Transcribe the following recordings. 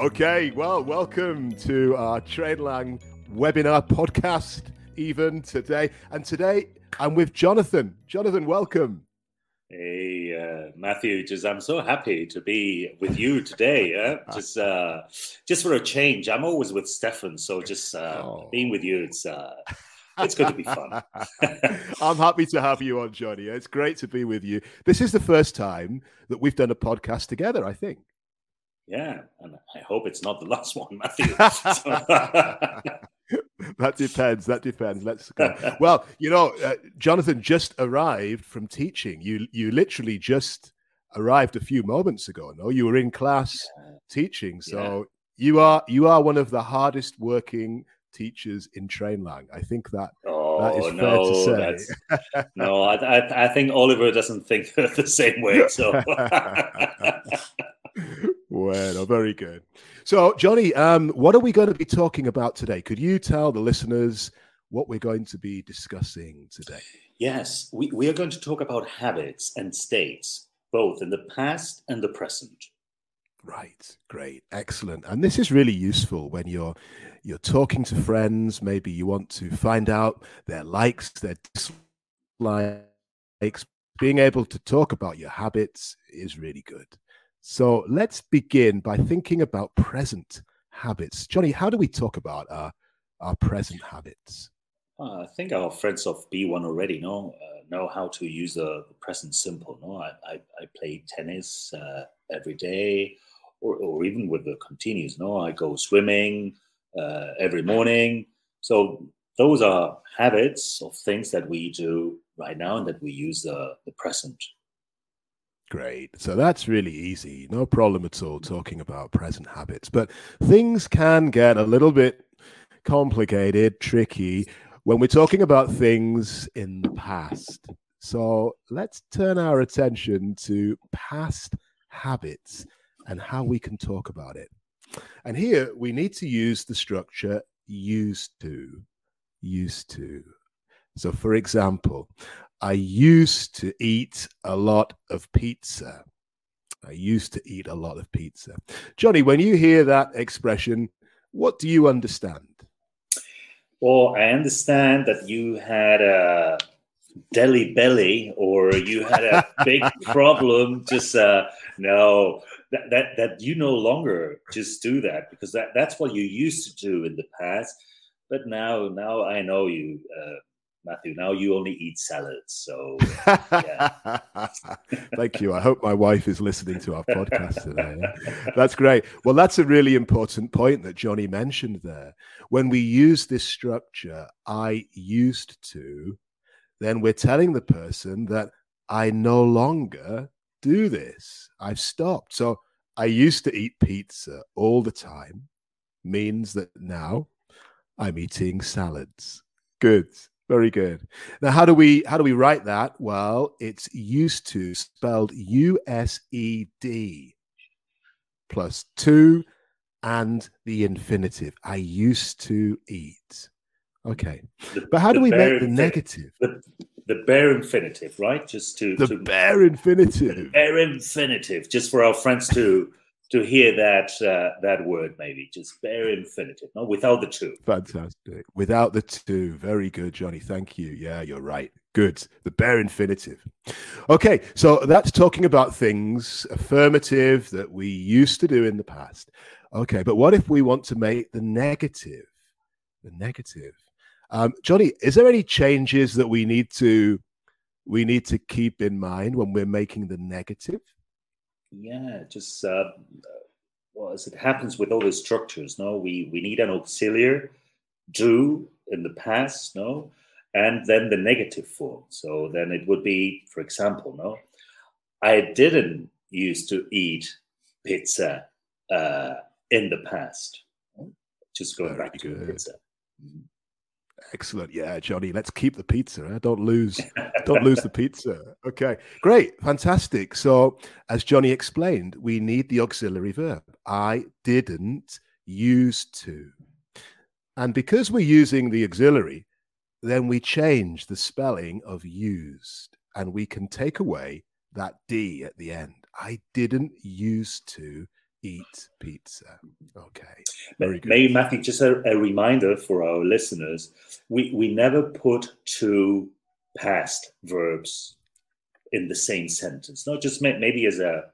Okay, well, welcome to our Trainlang webinar podcast, even today. And today I'm with Jonathan. Jonathan, welcome. Hey, uh, Matthew, just I'm so happy to be with you today. Yeah? just, uh, just for a change. I'm always with Stefan, so just uh, oh. being with you, it's uh, it's going to be fun. I'm happy to have you on, Johnny. It's great to be with you. This is the first time that we've done a podcast together, I think. Yeah, and I hope it's not the last one, Matthew. that depends. That depends. Let's go. Well, you know, uh, Jonathan just arrived from teaching. You you literally just arrived a few moments ago. No, you were in class yeah. teaching. So yeah. you are you are one of the hardest working teachers in Trainlang. I think that oh, that is no, fair to say. no, I, I, I think Oliver doesn't think the same way. So. Well, very good. So, Johnny, um, what are we going to be talking about today? Could you tell the listeners what we're going to be discussing today? Yes, we, we are going to talk about habits and states, both in the past and the present. Right, great, excellent. And this is really useful when you're you're talking to friends. Maybe you want to find out their likes, their dislikes. Being able to talk about your habits is really good. So let's begin by thinking about present habits. Johnny, how do we talk about our, our present habits? Uh, I think our friends of B1 already know uh, know how to use the present simple. No, I, I, I play tennis uh, every day, or, or even with the continuous. No, I go swimming uh, every morning. So those are habits of things that we do right now and that we use the, the present Great. So that's really easy. No problem at all talking about present habits. But things can get a little bit complicated, tricky when we're talking about things in the past. So let's turn our attention to past habits and how we can talk about it. And here we need to use the structure used to. Used to. So, for example, I used to eat a lot of pizza. I used to eat a lot of pizza. Johnny, when you hear that expression, what do you understand? Well, I understand that you had a Delhi belly or you had a big problem. Just uh, no, that, that that you no longer just do that because that that's what you used to do in the past. But now, now I know you. Uh, Matthew, now you only eat salads. So, thank you. I hope my wife is listening to our podcast today. That's great. Well, that's a really important point that Johnny mentioned there. When we use this structure, I used to, then we're telling the person that I no longer do this. I've stopped. So, I used to eat pizza all the time, means that now I'm eating salads. Good. Very good. Now, how do we how do we write that? Well, it's used to spelled U S E D plus to and the infinitive. I used to eat. Okay, the, but how do we make the negative? The, the bare infinitive, right? Just to the to, bare infinitive. The bare infinitive, just for our friends to to hear that uh, that word maybe just bare infinitive no without the to. Fantastic. Without the to. Very good johnny. Thank you. Yeah you're right. Good. The bare infinitive. Okay so that's talking about things affirmative that we used to do in the past. Okay but what if we want to make the negative? The negative. Um, johnny is there any changes that we need to we need to keep in mind when we're making the negative yeah, just uh, well, as it happens with all the structures, no, we we need an auxiliary, do in the past, no, and then the negative form. So then it would be, for example, no, I didn't used to eat pizza uh, in the past. Just going Very back to pizza. Mm-hmm. Excellent. Yeah, Johnny, let's keep the pizza. Eh? Don't lose don't lose the pizza. Okay. Great. Fantastic. So, as Johnny explained, we need the auxiliary verb. I didn't used to. And because we're using the auxiliary, then we change the spelling of used and we can take away that D at the end. I didn't used to eat pizza. Okay. Very good. Maybe, Matthew, just a, a, reminder for our listeners we, we never put two past verbs in the same sentence. Not just maybe as a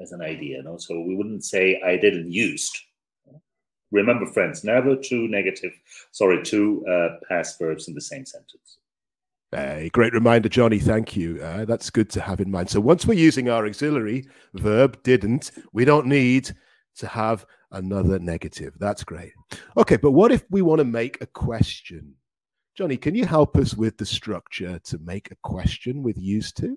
as an idea. No, so we wouldn't say I didn't used. Remember, friends, never two negative, sorry, two uh, past verbs in the same sentence. A great reminder, Johnny. Thank you. Uh, that's good to have in mind. So once we're using our auxiliary verb, didn't, we don't need to have another negative. That's great. Okay, but what if we want to make a question? Johnny, can you help us with the structure to make a question with used to?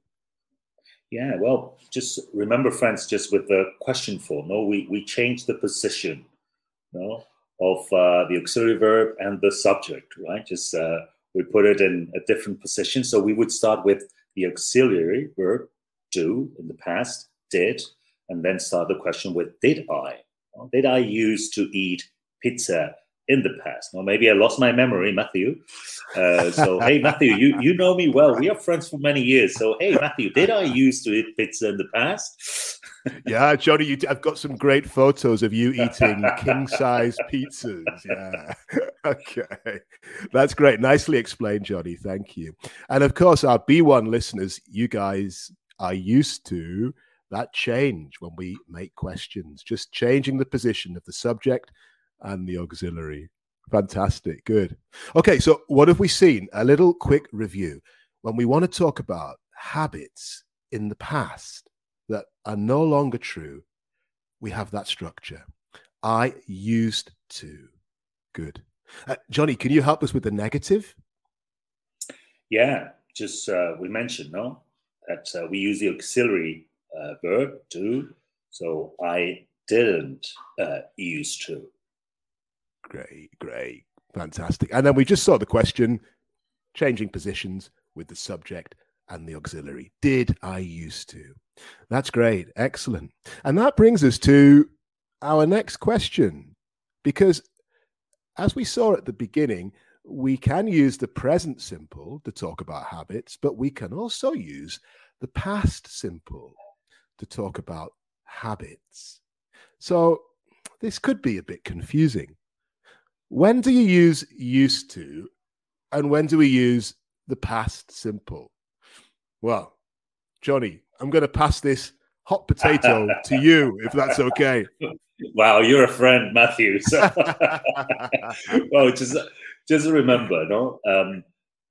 Yeah, well, just remember, friends, just with the question form, no, we, we change the position no, of uh, the auxiliary verb and the subject, right? Just uh, we put it in a different position. So we would start with the auxiliary verb do in the past, did, and then start the question with did I? Did I used to eat pizza in the past. Now, maybe I lost my memory, Matthew. Uh, so, hey, Matthew, you, you know me well. We are friends for many years. So, hey, Matthew, did I used to eat pizza in the past? yeah, Johnny, you, I've got some great photos of you eating king size pizzas. Yeah. okay. That's great. Nicely explained, Johnny. Thank you. And of course, our B1 listeners, you guys are used to that change when we make questions, just changing the position of the subject and the auxiliary. Fantastic. Good. Okay. So, what have we seen? A little quick review. When we want to talk about habits in the past that are no longer true, we have that structure. I used to. Good. Uh, Johnny, can you help us with the negative? Yeah, just uh, we mentioned, no, that uh, we use the auxiliary uh, verb to. So I didn't uh, used to. Great, great, fantastic. And then we just saw the question changing positions with the subject and the auxiliary. Did I used to? That's great, excellent. And that brings us to our next question because as we saw at the beginning, we can use the present simple to talk about habits, but we can also use the past simple to talk about habits. So this could be a bit confusing. When do you use used to and when do we use the past simple? Well, Johnny, I'm going to pass this hot potato to you, if that's okay. Wow, you're a friend, Matthew. So, well, just just remember, no, um,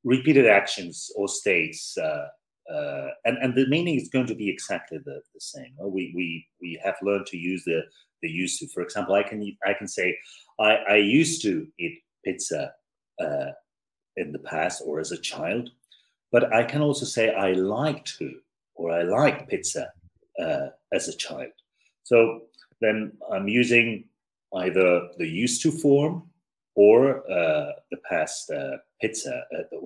repeated actions or states, uh, uh, and and the meaning is going to be exactly the, the same. We we we have learned to use the the used to. For example, I can I can say I, I used to eat pizza uh, in the past or as a child, but I can also say I like to or I like pizza uh, as a child. So then I'm using either the used to form or uh, the past uh, pizza. Uh,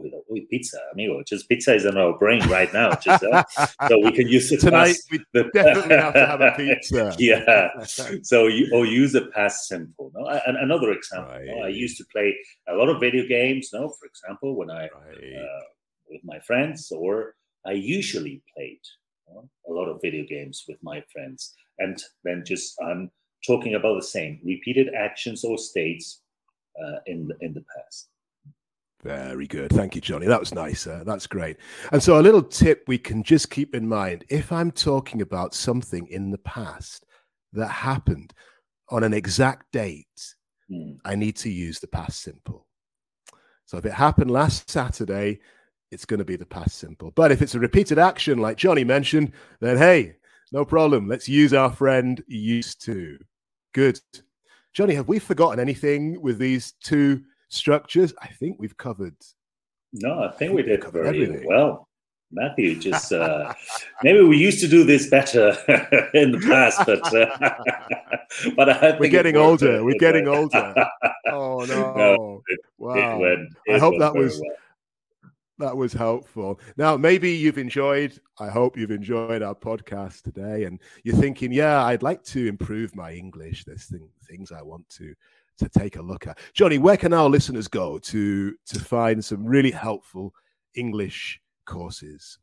pizza, amigo. Just pizza is in our brain right now. Just, uh, so we can use it tonight. we the, definitely have to have a pizza. yeah. so you or use the past simple. No, and another example. Right. No? I used to play a lot of video games. No, for example, when I right. Uh, with my friends, or I usually played a lot of video games with my friends, and then just I'm talking about the same repeated actions or states uh, in the, in the past. Very good. Thank you, Johnny. That was nice. Uh, that's great. And so, a little tip we can just keep in mind if I'm talking about something in the past that happened on an exact date, mm. I need to use the past simple. So, if it happened last Saturday, it's going to be the past simple. But if it's a repeated action, like Johnny mentioned, then hey, no problem. Let's use our friend used to. Good. Johnny, have we forgotten anything with these two structures? I think we've covered. No, I think we did very everything. well. Matthew, just uh, maybe we used to do this better in the past, but uh, but I we're getting older. We're getting older. Oh no! no it, wow! It went, it I hope that was well that was helpful. Now, maybe you've enjoyed, I hope you've enjoyed our podcast today, and you're thinking, yeah, I'd like to improve my English. There's thing, things I want to to take a look at. Johnny, where can our listeners go to to find some really helpful English courses?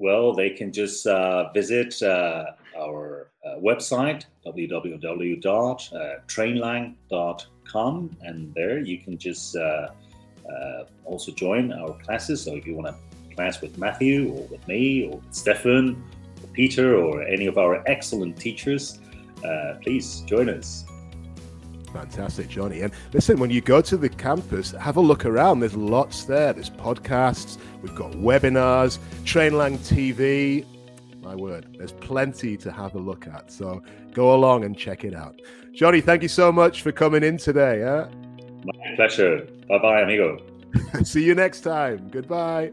Well, they can just uh, visit uh, our uh, website, www.trainlang.com, and there you can just uh, also join our classes. So if you want to class with Matthew or with me or with Stefan or Peter or any of our excellent teachers, uh, please join us. Fantastic, Johnny. And listen, when you go to the campus, have a look around. There's lots there. There's podcasts, we've got webinars, Trainlang TV. My word, there's plenty to have a look at. So go along and check it out. Johnny, thank you so much for coming in today. Huh? Pleasure. Bye bye, amigo. See you next time. Goodbye.